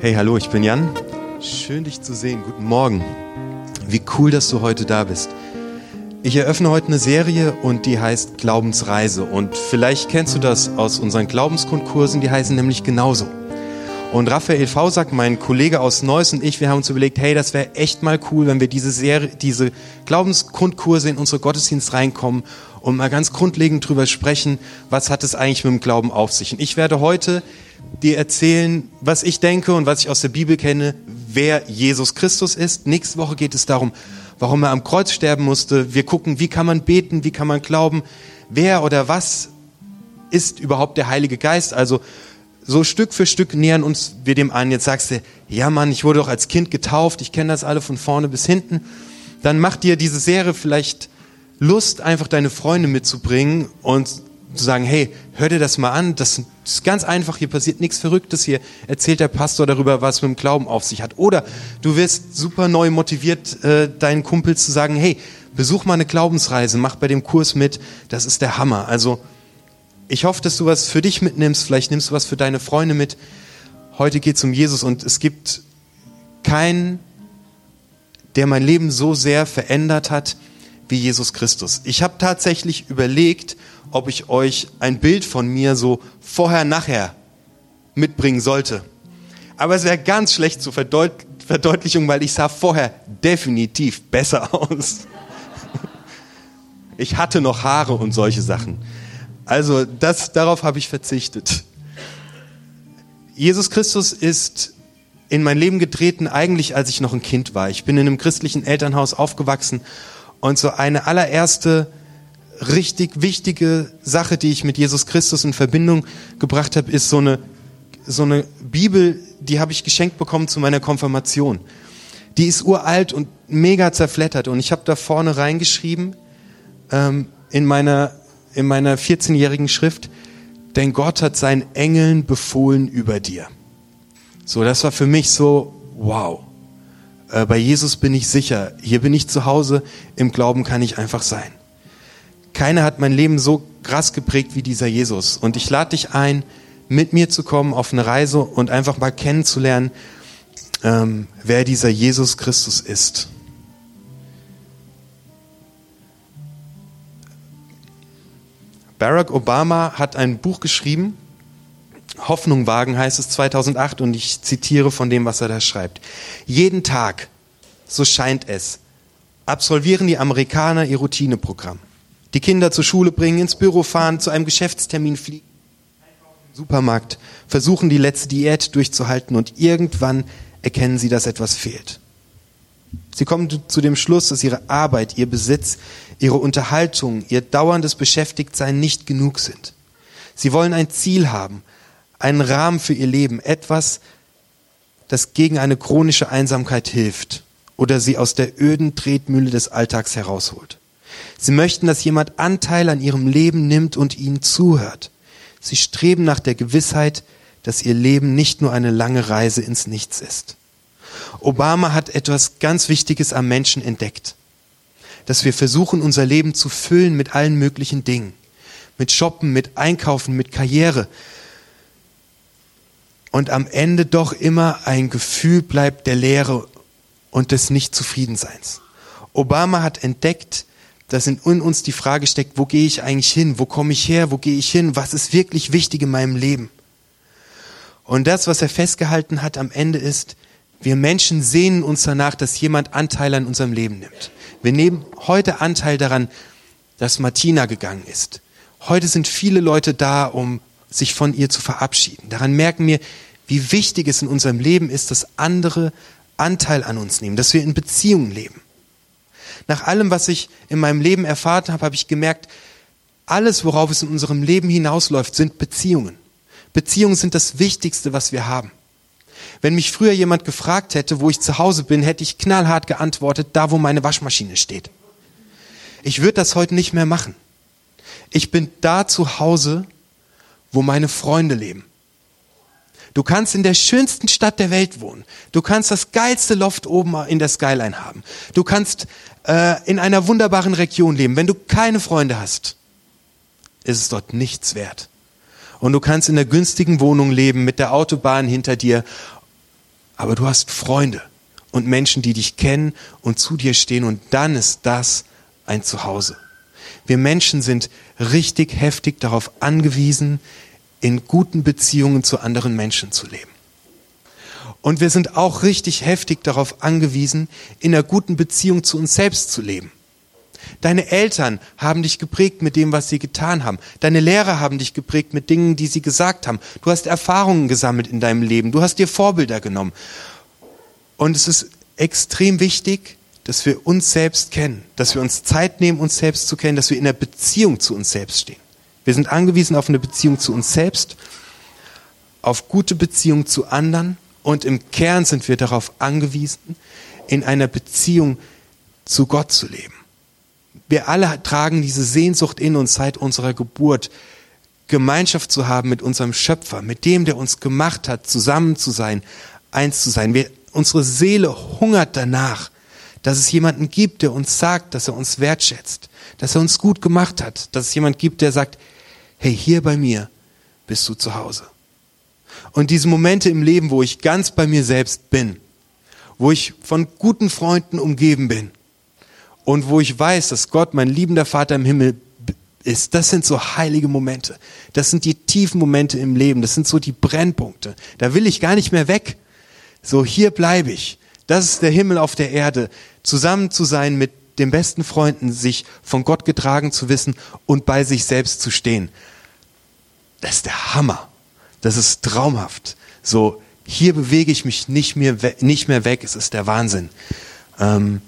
Hey, hallo, ich bin Jan. Schön dich zu sehen. Guten Morgen. Wie cool, dass du heute da bist. Ich eröffne heute eine Serie und die heißt Glaubensreise. Und vielleicht kennst du das aus unseren Glaubensgrundkursen, die heißen nämlich genauso. Und Raphael Fausack, mein Kollege aus Neuss und ich, wir haben uns überlegt, hey, das wäre echt mal cool, wenn wir diese Serie, diese Glaubensgrundkurse in unsere Gottesdienst reinkommen und mal ganz grundlegend drüber sprechen, was hat es eigentlich mit dem Glauben auf sich. Und ich werde heute dir erzählen, was ich denke und was ich aus der Bibel kenne, wer Jesus Christus ist. Nächste Woche geht es darum, warum er am Kreuz sterben musste. Wir gucken, wie kann man beten, wie kann man glauben, wer oder was ist überhaupt der Heilige Geist. Also so Stück für Stück nähern uns wir dem an. Jetzt sagst du, ja Mann, ich wurde doch als Kind getauft, ich kenne das alle von vorne bis hinten. Dann macht dir diese Serie vielleicht Lust, einfach deine Freunde mitzubringen und zu sagen, hey, hör dir das mal an, das ist ganz einfach, hier passiert nichts Verrücktes, hier erzählt der Pastor darüber, was mit dem Glauben auf sich hat. Oder du wirst super neu motiviert, äh, deinen Kumpels zu sagen, hey, besuch mal eine Glaubensreise, mach bei dem Kurs mit, das ist der Hammer. Also ich hoffe, dass du was für dich mitnimmst, vielleicht nimmst du was für deine Freunde mit. Heute geht es um Jesus und es gibt keinen, der mein Leben so sehr verändert hat wie Jesus Christus. Ich habe tatsächlich überlegt, ob ich euch ein Bild von mir so vorher, nachher mitbringen sollte. Aber es wäre ganz schlecht zur Verdeut Verdeutlichung, weil ich sah vorher definitiv besser aus. Ich hatte noch Haare und solche Sachen. Also das, darauf habe ich verzichtet. Jesus Christus ist in mein Leben getreten, eigentlich als ich noch ein Kind war. Ich bin in einem christlichen Elternhaus aufgewachsen und so eine allererste richtig wichtige Sache, die ich mit Jesus Christus in Verbindung gebracht habe, ist so eine, so eine Bibel, die habe ich geschenkt bekommen zu meiner Konfirmation. Die ist uralt und mega zerflettert und ich habe da vorne reingeschrieben ähm, in meiner, in meiner 14-jährigen Schrift, denn Gott hat seinen Engeln befohlen über dir. So, das war für mich so, wow. Äh, bei Jesus bin ich sicher. Hier bin ich zu Hause. Im Glauben kann ich einfach sein. Keiner hat mein Leben so krass geprägt wie dieser Jesus. Und ich lade dich ein, mit mir zu kommen auf eine Reise und einfach mal kennenzulernen, ähm, wer dieser Jesus Christus ist. Barack Obama hat ein Buch geschrieben, Hoffnung wagen heißt es 2008 und ich zitiere von dem, was er da schreibt. Jeden Tag, so scheint es, absolvieren die Amerikaner ihr Routineprogramm die Kinder zur Schule bringen, ins Büro fahren, zu einem Geschäftstermin fliegen, Supermarkt, versuchen die letzte Diät durchzuhalten und irgendwann erkennen sie, dass etwas fehlt. Sie kommen zu dem Schluss, dass ihre Arbeit, ihr Besitz, ihre Unterhaltung, ihr dauerndes Beschäftigtsein nicht genug sind. Sie wollen ein Ziel haben, einen Rahmen für ihr Leben, etwas, das gegen eine chronische Einsamkeit hilft oder sie aus der öden Tretmühle des Alltags herausholt. Sie möchten, dass jemand Anteil an ihrem Leben nimmt und ihnen zuhört. Sie streben nach der Gewissheit, dass ihr Leben nicht nur eine lange Reise ins Nichts ist. Obama hat etwas ganz Wichtiges am Menschen entdeckt. Dass wir versuchen, unser Leben zu füllen mit allen möglichen Dingen. Mit Shoppen, mit Einkaufen, mit Karriere. Und am Ende doch immer ein Gefühl bleibt der Leere und des Nichtzufriedenseins. Obama hat entdeckt, dass in uns die Frage steckt, wo gehe ich eigentlich hin? Wo komme ich her? Wo gehe ich hin? Was ist wirklich wichtig in meinem Leben? Und das, was er festgehalten hat am Ende ist, wir Menschen sehnen uns danach, dass jemand Anteil an unserem Leben nimmt. Wir nehmen heute Anteil daran, dass Martina gegangen ist. Heute sind viele Leute da, um sich von ihr zu verabschieden. Daran merken wir, wie wichtig es in unserem Leben ist, dass andere Anteil an uns nehmen, dass wir in Beziehungen leben nach allem, was ich in meinem Leben erfahren habe, habe ich gemerkt, alles, worauf es in unserem Leben hinausläuft, sind Beziehungen. Beziehungen sind das Wichtigste, was wir haben. Wenn mich früher jemand gefragt hätte, wo ich zu Hause bin, hätte ich knallhart geantwortet, da wo meine Waschmaschine steht. Ich würde das heute nicht mehr machen. Ich bin da zu Hause, wo meine Freunde leben. Du kannst in der schönsten Stadt der Welt wohnen. Du kannst das geilste Loft oben in der Skyline haben. Du kannst äh, in einer wunderbaren Region leben. Wenn du keine Freunde hast, ist es dort nichts wert. Und du kannst in der günstigen Wohnung leben mit der Autobahn hinter dir aber du hast Freunde und Menschen, die dich kennen und zu dir stehen und dann ist das ein Zuhause. Wir Menschen sind richtig heftig darauf angewiesen, in guten Beziehungen zu anderen Menschen zu leben. Und wir sind auch richtig heftig darauf angewiesen, in einer guten Beziehung zu uns selbst zu leben. Deine Eltern haben dich geprägt mit dem, was sie getan haben. Deine Lehrer haben dich geprägt mit Dingen, die sie gesagt haben. Du hast Erfahrungen gesammelt in deinem Leben. Du hast dir Vorbilder genommen. Und es ist extrem wichtig, dass wir uns selbst kennen, dass wir uns Zeit nehmen, uns selbst zu kennen, dass wir in einer Beziehung zu uns selbst stehen. Wir sind angewiesen auf eine Beziehung zu uns selbst, auf gute Beziehung zu anderen und im Kern sind wir darauf angewiesen, in einer Beziehung zu Gott zu leben. Wir alle tragen diese Sehnsucht in uns seit unserer Geburt, Gemeinschaft zu haben mit unserem Schöpfer, mit dem, der uns gemacht hat, zusammen zu sein, eins zu sein. Wir, unsere Seele hungert danach, dass es jemanden gibt, der uns sagt, dass er uns wertschätzt, dass er uns gut gemacht hat, dass es jemand gibt, der sagt, hey, hier bei mir bist du zu Hause. Und diese Momente im Leben, wo ich ganz bei mir selbst bin, wo ich von guten Freunden umgeben bin und wo ich weiß, dass Gott mein liebender Vater im Himmel ist, das sind so heilige Momente. Das sind die tiefen Momente im Leben. Das sind so die Brennpunkte. Da will ich gar nicht mehr weg. So, hier bleibe ich. Das ist der Himmel auf der Erde. Zusammen zu sein mit den besten Freunden, sich von Gott getragen zu wissen und bei sich selbst zu stehen. Das ist der Hammer. Das ist traumhaft. So, hier bewege ich mich nicht mehr, nicht mehr weg. Es ist der Wahnsinn. Ähm,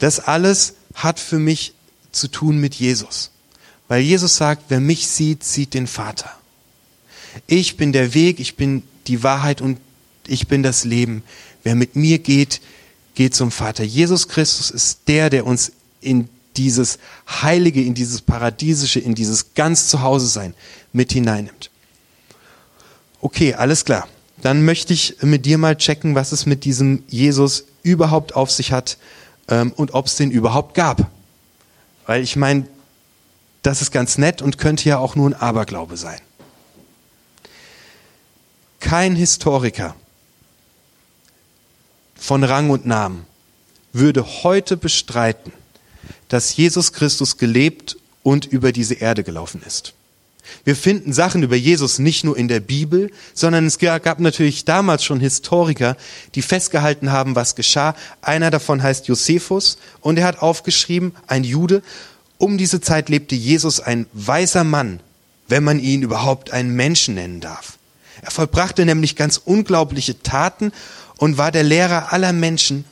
das alles hat für mich zu tun mit Jesus. Weil Jesus sagt, wer mich sieht, sieht den Vater. Ich bin der Weg, ich bin die Wahrheit und ich bin das Leben. Wer mit mir geht, geht zum Vater. Jesus Christus ist der, der uns in dieses Heilige, in dieses Paradiesische, in dieses ganz Zuhause sein mit hineinnimmt. Okay, alles klar. Dann möchte ich mit dir mal checken, was es mit diesem Jesus überhaupt auf sich hat ähm, und ob es den überhaupt gab. Weil ich meine, das ist ganz nett und könnte ja auch nur ein Aberglaube sein. Kein Historiker von Rang und Namen würde heute bestreiten, dass Jesus Christus gelebt und über diese Erde gelaufen ist. Wir finden Sachen über Jesus nicht nur in der Bibel, sondern es gab natürlich damals schon Historiker, die festgehalten haben, was geschah. Einer davon heißt Josephus und er hat aufgeschrieben, ein Jude, um diese Zeit lebte Jesus ein weiser Mann, wenn man ihn überhaupt einen Menschen nennen darf. Er vollbrachte nämlich ganz unglaubliche Taten und war der Lehrer aller Menschen,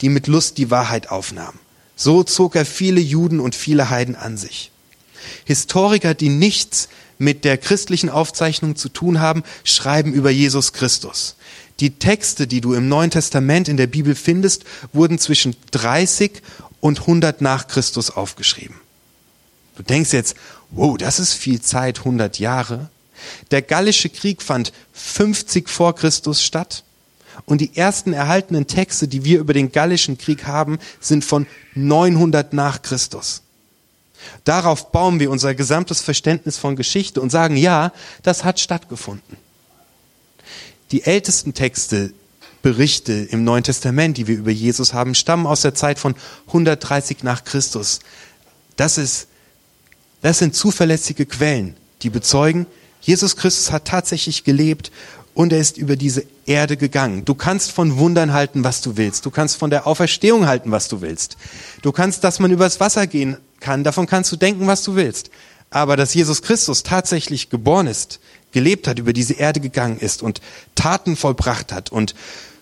die mit Lust die Wahrheit aufnahmen. So zog er viele Juden und viele Heiden an sich. Historiker, die nichts mit der christlichen Aufzeichnung zu tun haben, schreiben über Jesus Christus. Die Texte, die du im Neuen Testament in der Bibel findest, wurden zwischen 30 und 100 nach Christus aufgeschrieben. Du denkst jetzt, wow, das ist viel Zeit, 100 Jahre. Der Gallische Krieg fand 50 vor Christus statt. Und die ersten erhaltenen Texte, die wir über den Gallischen Krieg haben, sind von 900 nach Christus. Darauf bauen wir unser gesamtes Verständnis von Geschichte und sagen, ja, das hat stattgefunden. Die ältesten Texte, Berichte im Neuen Testament, die wir über Jesus haben, stammen aus der Zeit von 130 nach Christus. Das ist, das sind zuverlässige Quellen, die bezeugen, Jesus Christus hat tatsächlich gelebt und er ist über diese Erde gegangen. Du kannst von Wundern halten, was du willst. Du kannst von der Auferstehung halten, was du willst. Du kannst, dass man übers Wasser gehen kann, davon kannst du denken, was du willst. Aber dass Jesus Christus tatsächlich geboren ist, gelebt hat, über diese Erde gegangen ist und Taten vollbracht hat und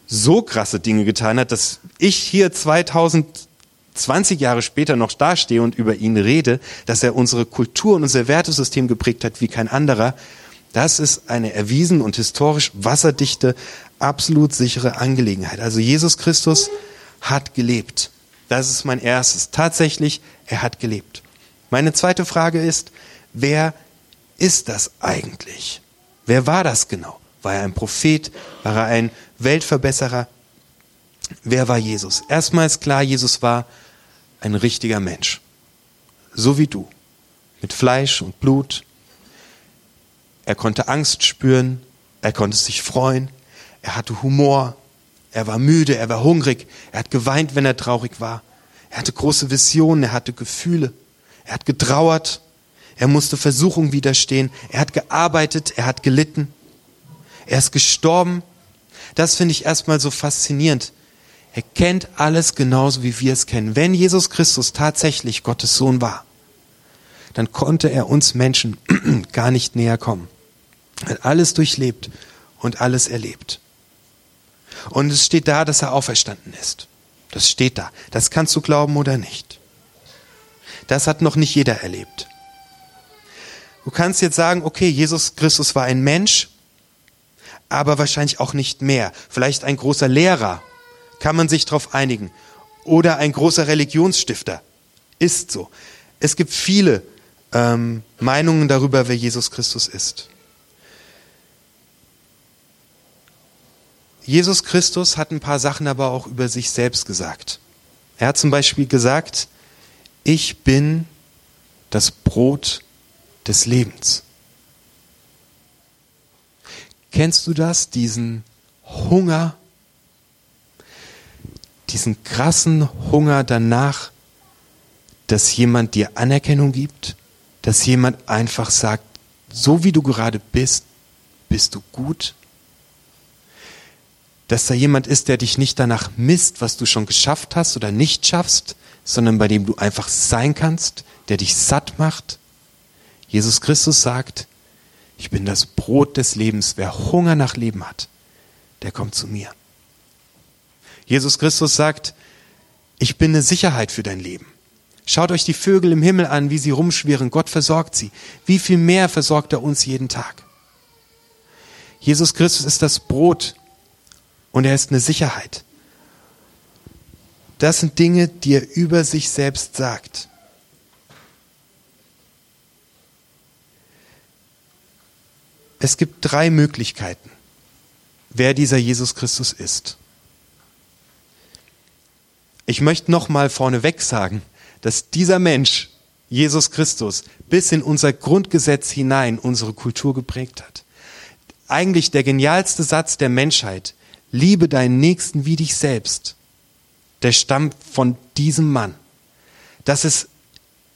so krasse Dinge getan hat, dass ich hier 2020 Jahre später noch dastehe und über ihn rede, dass er unsere Kultur und unser Wertesystem geprägt hat wie kein anderer, das ist eine erwiesen und historisch wasserdichte, absolut sichere Angelegenheit. Also Jesus Christus hat gelebt. Das ist mein erstes. Tatsächlich, er hat gelebt. Meine zweite Frage ist, wer ist das eigentlich? Wer war das genau? War er ein Prophet? War er ein Weltverbesserer? Wer war Jesus? Erstmal ist klar, Jesus war ein richtiger Mensch. So wie du. Mit Fleisch und Blut, er konnte Angst spüren Er konnte sich freuen. Er hatte Humor. Er war müde. Er war hungrig. Er hat geweint, wenn er traurig war. Er hatte große Visionen. Er hatte Gefühle. Er hat getrauert. Er musste Versuchung widerstehen. Er hat gearbeitet. Er hat gelitten. Er ist gestorben. Das finde ich erstmal so faszinierend. Er kennt alles genauso, wie wir es kennen. Wenn Jesus Christus tatsächlich Gottes Sohn war, dann konnte er uns Menschen gar nicht näher kommen. Hat alles durchlebt und alles erlebt. Und es steht da, dass er auferstanden ist. Das steht da. Das kannst du glauben oder nicht. Das hat noch nicht jeder erlebt. Du kannst jetzt sagen, okay, Jesus Christus war ein Mensch, aber wahrscheinlich auch nicht mehr. Vielleicht ein großer Lehrer, kann man sich darauf einigen. Oder ein großer Religionsstifter. Ist so. Es gibt viele ähm, Meinungen darüber, wer Jesus Christus ist. Jesus Christus hat ein paar Sachen aber auch über sich selbst gesagt. Er hat zum Beispiel gesagt, ich bin das Brot des Lebens. Kennst du das, diesen Hunger, diesen krassen Hunger danach, dass jemand dir Anerkennung gibt, dass jemand einfach sagt, so wie du gerade bist, bist du gut, dass da jemand ist, der dich nicht danach misst, was du schon geschafft hast oder nicht schaffst, sondern bei dem du einfach sein kannst, der dich satt macht. Jesus Christus sagt, ich bin das Brot des Lebens. Wer Hunger nach Leben hat, der kommt zu mir. Jesus Christus sagt, ich bin eine Sicherheit für dein Leben. Schaut euch die Vögel im Himmel an, wie sie rumschwirren. Gott versorgt sie. Wie viel mehr versorgt er uns jeden Tag? Jesus Christus ist das Brot und er ist eine Sicherheit. Das sind Dinge, die er über sich selbst sagt. Es gibt drei Möglichkeiten, wer dieser Jesus Christus ist. Ich möchte noch mal vorneweg sagen, dass dieser Mensch, Jesus Christus, bis in unser Grundgesetz hinein unsere Kultur geprägt hat. Eigentlich der genialste Satz der Menschheit liebe deinen Nächsten wie dich selbst, der stammt von diesem Mann. Das ist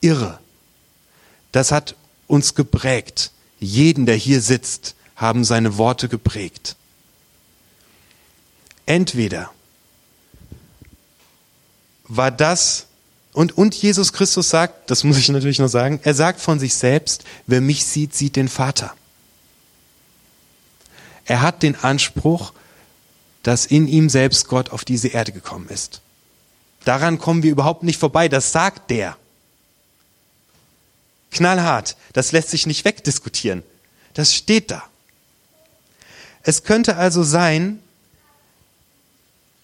irre. Das hat uns geprägt. Jeden, der hier sitzt, haben seine Worte geprägt. Entweder war das, und, und Jesus Christus sagt, das muss ich natürlich noch sagen, er sagt von sich selbst, wer mich sieht, sieht den Vater. Er hat den Anspruch, dass in ihm selbst Gott auf diese Erde gekommen ist. Daran kommen wir überhaupt nicht vorbei, das sagt der. Knallhart, das lässt sich nicht wegdiskutieren. Das steht da. Es könnte also sein,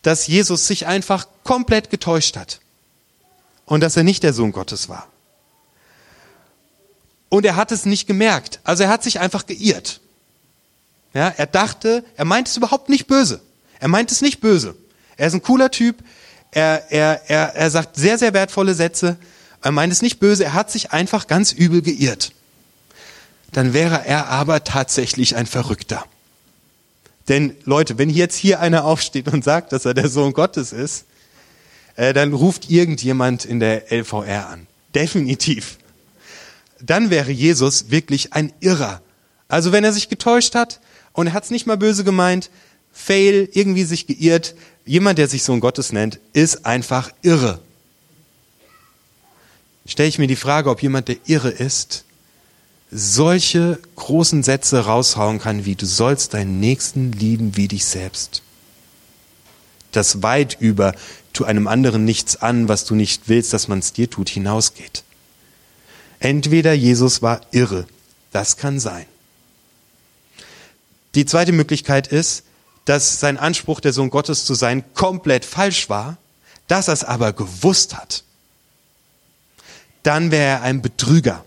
dass Jesus sich einfach komplett getäuscht hat und dass er nicht der Sohn Gottes war. Und er hat es nicht gemerkt. Also er hat sich einfach geirrt. Ja, er dachte, er meint es überhaupt nicht böse. Er meint es nicht böse. Er ist ein cooler Typ. Er, er, er, er sagt sehr, sehr wertvolle Sätze. Er meint es nicht böse. Er hat sich einfach ganz übel geirrt. Dann wäre er aber tatsächlich ein Verrückter. Denn Leute, wenn jetzt hier einer aufsteht und sagt, dass er der Sohn Gottes ist, äh, dann ruft irgendjemand in der LVR an. Definitiv. Dann wäre Jesus wirklich ein Irrer. Also wenn er sich getäuscht hat und er hat es nicht mal böse gemeint, Fail, irgendwie sich geirrt. Jemand, der sich Sohn Gottes nennt, ist einfach irre. Stelle ich mir die Frage, ob jemand, der irre ist, solche großen Sätze raushauen kann, wie du sollst deinen Nächsten lieben wie dich selbst. Das weit über tu einem anderen nichts an, was du nicht willst, dass man es dir tut, hinausgeht. Entweder Jesus war irre, das kann sein. Die zweite Möglichkeit ist, dass sein Anspruch, der Sohn Gottes zu sein, komplett falsch war, dass er es aber gewusst hat, dann wäre er ein Betrüger.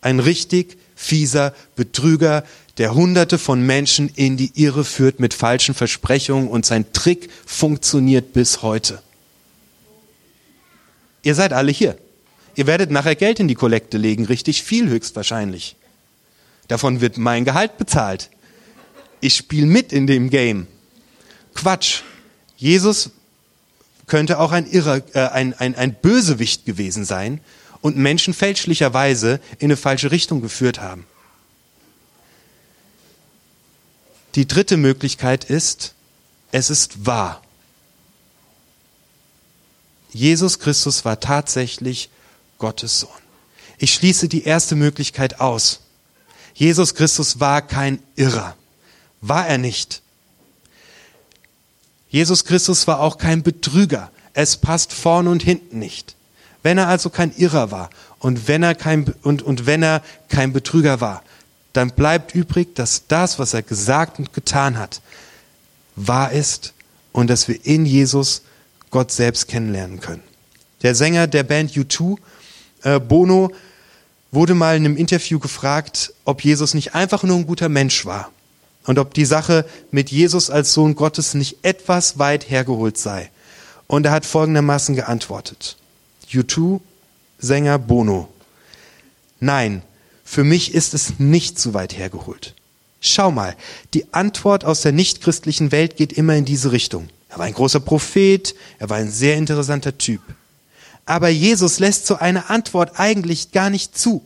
Ein richtig fieser Betrüger, der hunderte von Menschen in die Irre führt mit falschen Versprechungen und sein Trick funktioniert bis heute. Ihr seid alle hier. Ihr werdet nachher Geld in die Kollekte legen, richtig viel höchstwahrscheinlich. Davon wird mein Gehalt bezahlt. Ich spiele mit in dem Game. Quatsch. Jesus könnte auch ein, Irrer, äh, ein, ein, ein Bösewicht gewesen sein und Menschen fälschlicherweise in eine falsche Richtung geführt haben. Die dritte Möglichkeit ist, es ist wahr. Jesus Christus war tatsächlich Gottes Sohn. Ich schließe die erste Möglichkeit aus. Jesus Christus war kein Irrer. War er nicht. Jesus Christus war auch kein Betrüger. Es passt vorn und hinten nicht. Wenn er also kein Irrer war und wenn er kein, und, und wenn er kein Betrüger war, dann bleibt übrig, dass das, was er gesagt und getan hat, wahr ist und dass wir in Jesus Gott selbst kennenlernen können. Der Sänger der Band U2, äh, Bono, wurde mal in einem Interview gefragt, ob Jesus nicht einfach nur ein guter Mensch war und ob die Sache mit Jesus als Sohn Gottes nicht etwas weit hergeholt sei. Und er hat folgendermaßen geantwortet. U2, Sänger Bono. Nein, für mich ist es nicht zu weit hergeholt. Schau mal, die Antwort aus der nichtchristlichen Welt geht immer in diese Richtung. Er war ein großer Prophet, er war ein sehr interessanter Typ. Aber Jesus lässt so eine Antwort eigentlich gar nicht zu.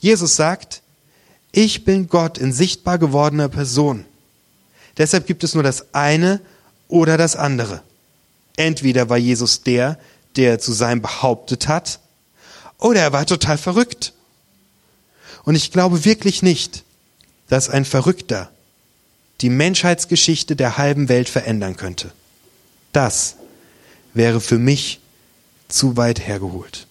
Jesus sagt, ich bin Gott in sichtbar gewordener Person. Deshalb gibt es nur das eine oder das andere. Entweder war Jesus der, der zu sein behauptet hat, oder er war total verrückt. Und ich glaube wirklich nicht, dass ein Verrückter die Menschheitsgeschichte der halben Welt verändern könnte. Das wäre für mich zu weit hergeholt.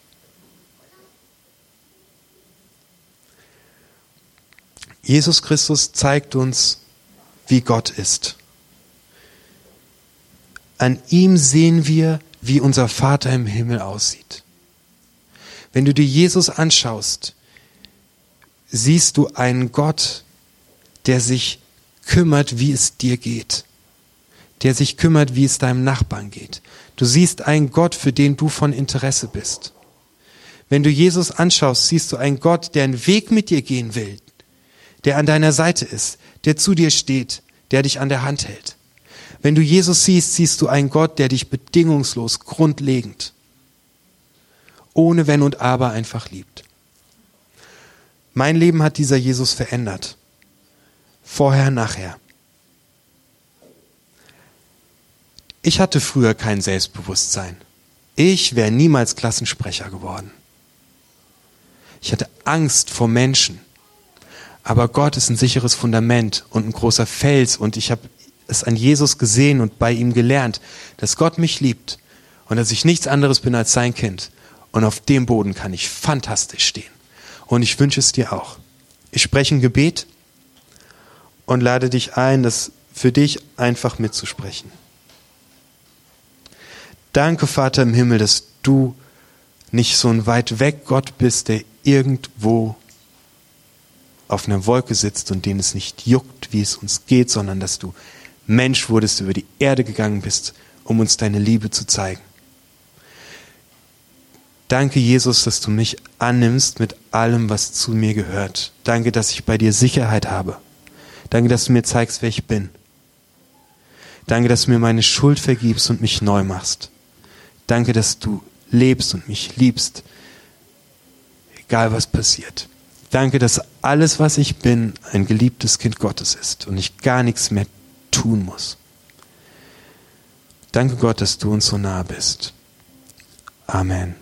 Jesus Christus zeigt uns, wie Gott ist. An ihm sehen wir, wie unser Vater im Himmel aussieht. Wenn du dir Jesus anschaust, siehst du einen Gott, der sich kümmert, wie es dir geht, der sich kümmert, wie es deinem Nachbarn geht. Du siehst einen Gott, für den du von Interesse bist. Wenn du Jesus anschaust, siehst du einen Gott, der einen Weg mit dir gehen will, der an deiner Seite ist, der zu dir steht, der dich an der Hand hält. Wenn du Jesus siehst, siehst du einen Gott, der dich bedingungslos, grundlegend, ohne Wenn und Aber einfach liebt. Mein Leben hat dieser Jesus verändert. Vorher, nachher. Ich hatte früher kein Selbstbewusstsein. Ich wäre niemals Klassensprecher geworden. Ich hatte Angst vor Menschen. Aber Gott ist ein sicheres Fundament und ein großer Fels und ich habe es an Jesus gesehen und bei ihm gelernt, dass Gott mich liebt und dass ich nichts anderes bin als sein Kind. Und auf dem Boden kann ich fantastisch stehen. Und ich wünsche es dir auch. Ich spreche ein Gebet und lade dich ein, das für dich einfach mitzusprechen. Danke, Vater im Himmel, dass du nicht so ein weit weg Gott bist, der irgendwo auf einer Wolke sitzt und den es nicht juckt, wie es uns geht, sondern dass du Mensch wurdest, über die Erde gegangen bist, um uns deine Liebe zu zeigen. Danke, Jesus, dass du mich annimmst mit allem, was zu mir gehört. Danke, dass ich bei dir Sicherheit habe. Danke, dass du mir zeigst, wer ich bin. Danke, dass du mir meine Schuld vergibst und mich neu machst. Danke, dass du lebst und mich liebst, egal was passiert. Danke, dass alles, was ich bin, ein geliebtes Kind Gottes ist und ich gar nichts mehr tun muss. Danke Gott, dass du uns so nah bist. Amen.